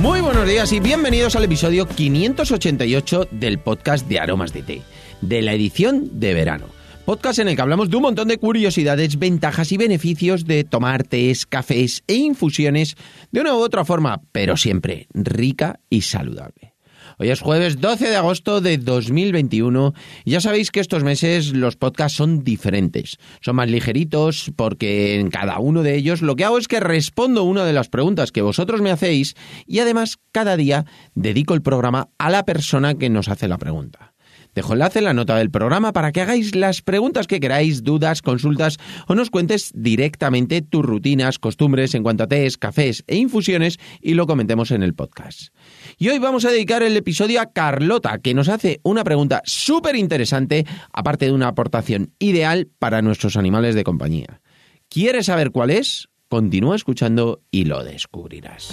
Muy buenos días y bienvenidos al episodio 588 del podcast de Aromas de Té, de la edición de verano. Podcast en el que hablamos de un montón de curiosidades, ventajas y beneficios de tomar tés, cafés e infusiones de una u otra forma, pero siempre rica y saludable. Hoy es jueves 12 de agosto de 2021 y ya sabéis que estos meses los podcasts son diferentes. Son más ligeritos porque en cada uno de ellos lo que hago es que respondo una de las preguntas que vosotros me hacéis y además cada día dedico el programa a la persona que nos hace la pregunta. Dejo enlace en la nota del programa para que hagáis las preguntas que queráis, dudas, consultas o nos cuentes directamente tus rutinas, costumbres en cuanto a tés, cafés e infusiones y lo comentemos en el podcast. Y hoy vamos a dedicar el episodio a Carlota, que nos hace una pregunta súper interesante, aparte de una aportación ideal para nuestros animales de compañía. ¿Quieres saber cuál es? Continúa escuchando y lo descubrirás.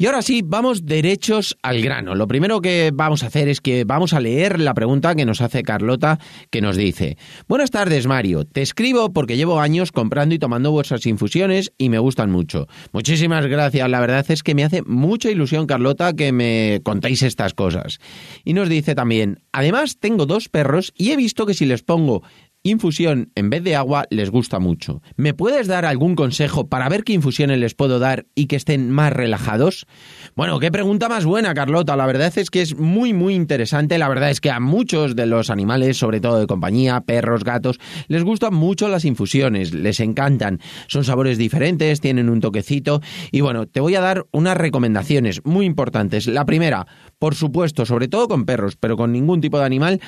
Y ahora sí, vamos derechos al grano. Lo primero que vamos a hacer es que vamos a leer la pregunta que nos hace Carlota, que nos dice, Buenas tardes Mario, te escribo porque llevo años comprando y tomando vuestras infusiones y me gustan mucho. Muchísimas gracias, la verdad es que me hace mucha ilusión Carlota que me contéis estas cosas. Y nos dice también, además tengo dos perros y he visto que si les pongo infusión en vez de agua les gusta mucho. ¿Me puedes dar algún consejo para ver qué infusiones les puedo dar y que estén más relajados? Bueno, qué pregunta más buena, Carlota. La verdad es que es muy, muy interesante. La verdad es que a muchos de los animales, sobre todo de compañía, perros, gatos, les gustan mucho las infusiones, les encantan. Son sabores diferentes, tienen un toquecito. Y bueno, te voy a dar unas recomendaciones muy importantes. La primera, por supuesto, sobre todo con perros, pero con ningún tipo de animal,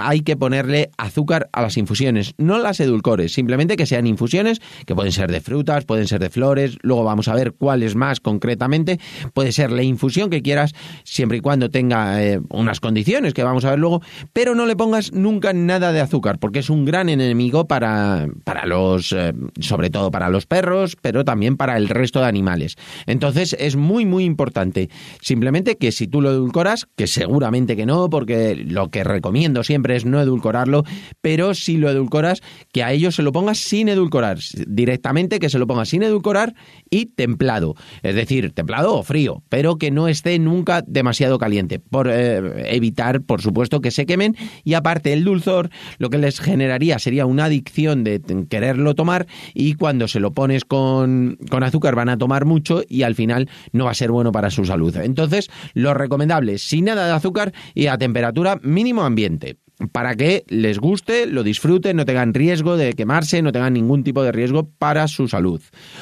hay que ponerle azúcar a las infusiones, no las edulcores, simplemente que sean infusiones que pueden ser de frutas, pueden ser de flores, luego vamos a ver cuáles más concretamente, puede ser la infusión que quieras, siempre y cuando tenga eh, unas condiciones que vamos a ver luego, pero no le pongas nunca nada de azúcar, porque es un gran enemigo para, para los, eh, sobre todo para los perros, pero también para el resto de animales. Entonces es muy, muy importante, simplemente que si tú lo edulcoras, que seguramente que no, porque lo que recomiendo siempre es no edulcorarlo, pero si lo edulcoras, que a ellos se lo pongas sin edulcorar, directamente que se lo pongas sin edulcorar y templado, es decir, templado o frío, pero que no esté nunca demasiado caliente, por eh, evitar, por supuesto, que se quemen y aparte el dulzor lo que les generaría sería una adicción de quererlo tomar y cuando se lo pones con, con azúcar van a tomar mucho y al final no va a ser bueno para su salud. Entonces, lo recomendable, sin nada de azúcar y a temperatura mínimo ambiente para que les guste, lo disfruten, no tengan riesgo de quemarse, no tengan ningún tipo de riesgo para su salud.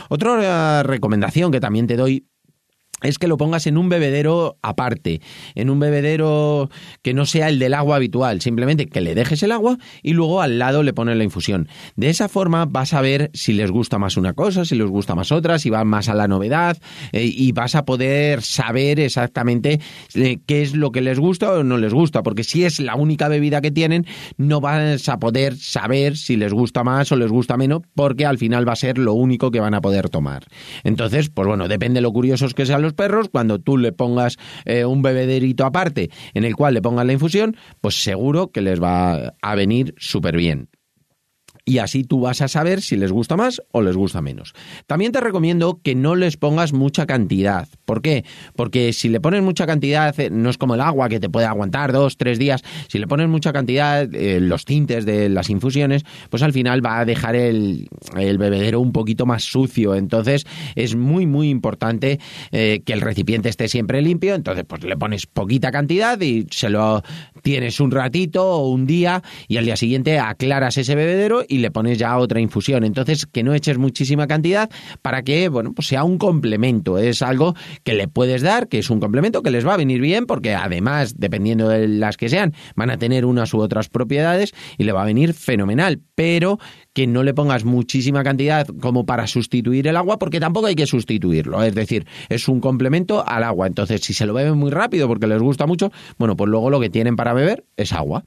Otra recomendación que también te doy es que lo pongas en un bebedero aparte, en un bebedero que no sea el del agua habitual, simplemente que le dejes el agua y luego al lado le pones la infusión. De esa forma vas a ver si les gusta más una cosa, si les gusta más otra, si van más a la novedad eh, y vas a poder saber exactamente eh, qué es lo que les gusta o no les gusta, porque si es la única bebida que tienen, no vas a poder saber si les gusta más o les gusta menos, porque al final va a ser lo único que van a poder tomar. Entonces, pues bueno, depende de lo curiosos que sean los perros, cuando tú le pongas eh, un bebederito aparte en el cual le pongas la infusión, pues seguro que les va a venir súper bien y así tú vas a saber si les gusta más o les gusta menos. También te recomiendo que no les pongas mucha cantidad. ¿Por qué? Porque si le pones mucha cantidad, eh, no es como el agua que te puede aguantar dos, tres días. Si le pones mucha cantidad, eh, los tintes de las infusiones, pues al final va a dejar el, bebedero un poquito más sucio. Entonces es muy, muy importante eh, que el recipiente esté siempre limpio. Entonces, pues le pones poquita cantidad y se lo tienes un ratito o un día y al día siguiente aclaras ese bebedero y le pones ya otra infusión. Entonces, que no eches muchísima cantidad para que, bueno, pues sea un complemento. Es algo que le puedes dar, que es un complemento que les va a venir bien porque además, dependiendo de las que sean, van a tener unas u otras propiedades y le va a venir fenomenal. Pero que no le pongas muchísima cantidad como para sustituir el agua, porque tampoco hay que sustituirlo. Es decir, es un complemento al agua. Entonces, si se lo beben muy rápido porque les gusta mucho, bueno, pues luego lo que tienen para beber es agua.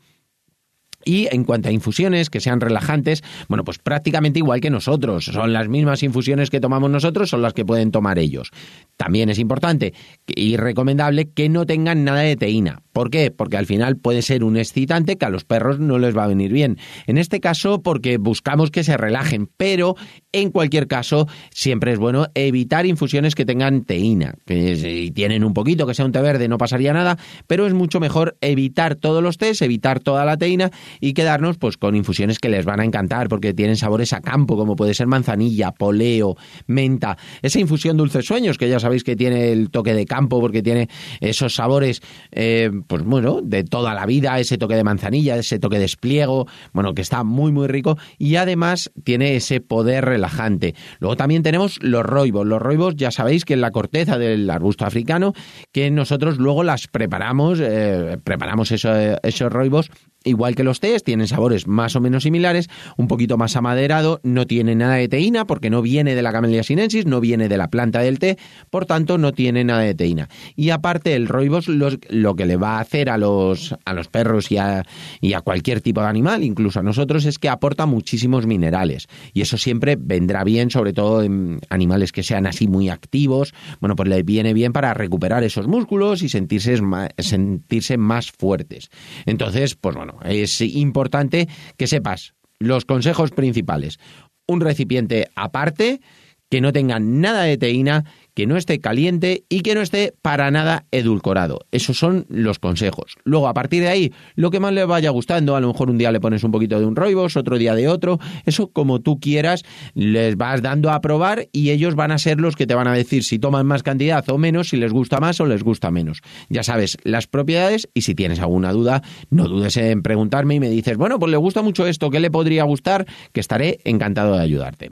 Y en cuanto a infusiones que sean relajantes, bueno, pues prácticamente igual que nosotros. Son las mismas infusiones que tomamos nosotros, son las que pueden tomar ellos. También es importante y recomendable que no tengan nada de teína. ¿Por qué? Porque al final puede ser un excitante que a los perros no les va a venir bien. En este caso, porque buscamos que se relajen, pero en cualquier caso, siempre es bueno evitar infusiones que tengan teína. Si tienen un poquito, que sea un té verde, no pasaría nada, pero es mucho mejor evitar todos los tés, evitar toda la teína y quedarnos pues con infusiones que les van a encantar porque tienen sabores a campo, como puede ser manzanilla, poleo, menta. Esa infusión dulces sueños, que ya sabéis que tiene el toque de campo porque tiene esos sabores eh, pues bueno, de toda la vida, ese toque de manzanilla, ese toque de espliego, bueno, que está muy, muy rico y además tiene ese poder relajante. Luego también tenemos los roibos. Los roibos ya sabéis que es la corteza del arbusto africano, que nosotros luego las preparamos, eh, preparamos esos roibos igual que los tés, tienen sabores más o menos similares, un poquito más amaderado, no tiene nada de teína porque no viene de la Camellia sinensis, no viene de la planta del té, por tanto no tiene nada de teína. Y aparte el roibos lo que le va a hacer a los, a los perros y a, y a cualquier tipo de animal, incluso a nosotros, es que aporta muchísimos minerales. Y eso siempre vendrá bien, sobre todo en animales que sean así muy activos, bueno, pues le viene bien para recuperar esos músculos y sentirse, sentirse más fuertes. Entonces, pues bueno, es importante que sepas los consejos principales. Un recipiente aparte, que no tenga nada de teína, que no esté caliente y que no esté para nada edulcorado. Esos son los consejos. Luego, a partir de ahí, lo que más le vaya gustando, a lo mejor un día le pones un poquito de un roibos, otro día de otro, eso como tú quieras, les vas dando a probar y ellos van a ser los que te van a decir si toman más cantidad o menos, si les gusta más o les gusta menos. Ya sabes las propiedades y si tienes alguna duda, no dudes en preguntarme y me dices, bueno, pues le gusta mucho esto, ¿qué le podría gustar? Que estaré encantado de ayudarte.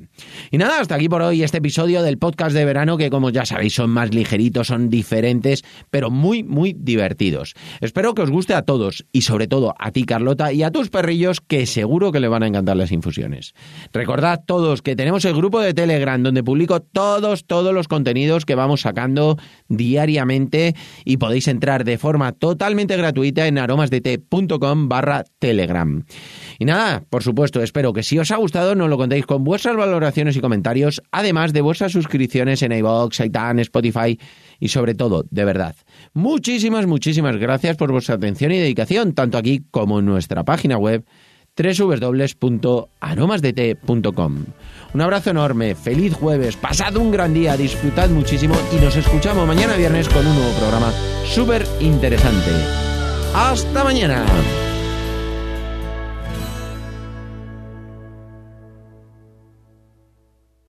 Y nada, hasta aquí por hoy este episodio del podcast de verano que como ya sabéis, son más ligeritos, son diferentes, pero muy, muy divertidos. Espero que os guste a todos y sobre todo a ti, Carlota, y a tus perrillos que seguro que le van a encantar las infusiones. Recordad todos que tenemos el grupo de Telegram donde publico todos, todos los contenidos que vamos sacando diariamente y podéis entrar de forma totalmente gratuita en aromasdt.com barra Telegram. Y nada, por supuesto, espero que si os ha gustado nos lo contéis con vuestras valoraciones y comentarios, además de vuestras suscripciones en iVoox, iTunes, Spotify y sobre todo, de verdad, muchísimas, muchísimas gracias por vuestra atención y dedicación, tanto aquí como en nuestra página web www.aromasdt.com. Un abrazo enorme, feliz jueves, pasad un gran día, disfrutad muchísimo y nos escuchamos mañana viernes con un nuevo programa súper interesante. ¡Hasta mañana!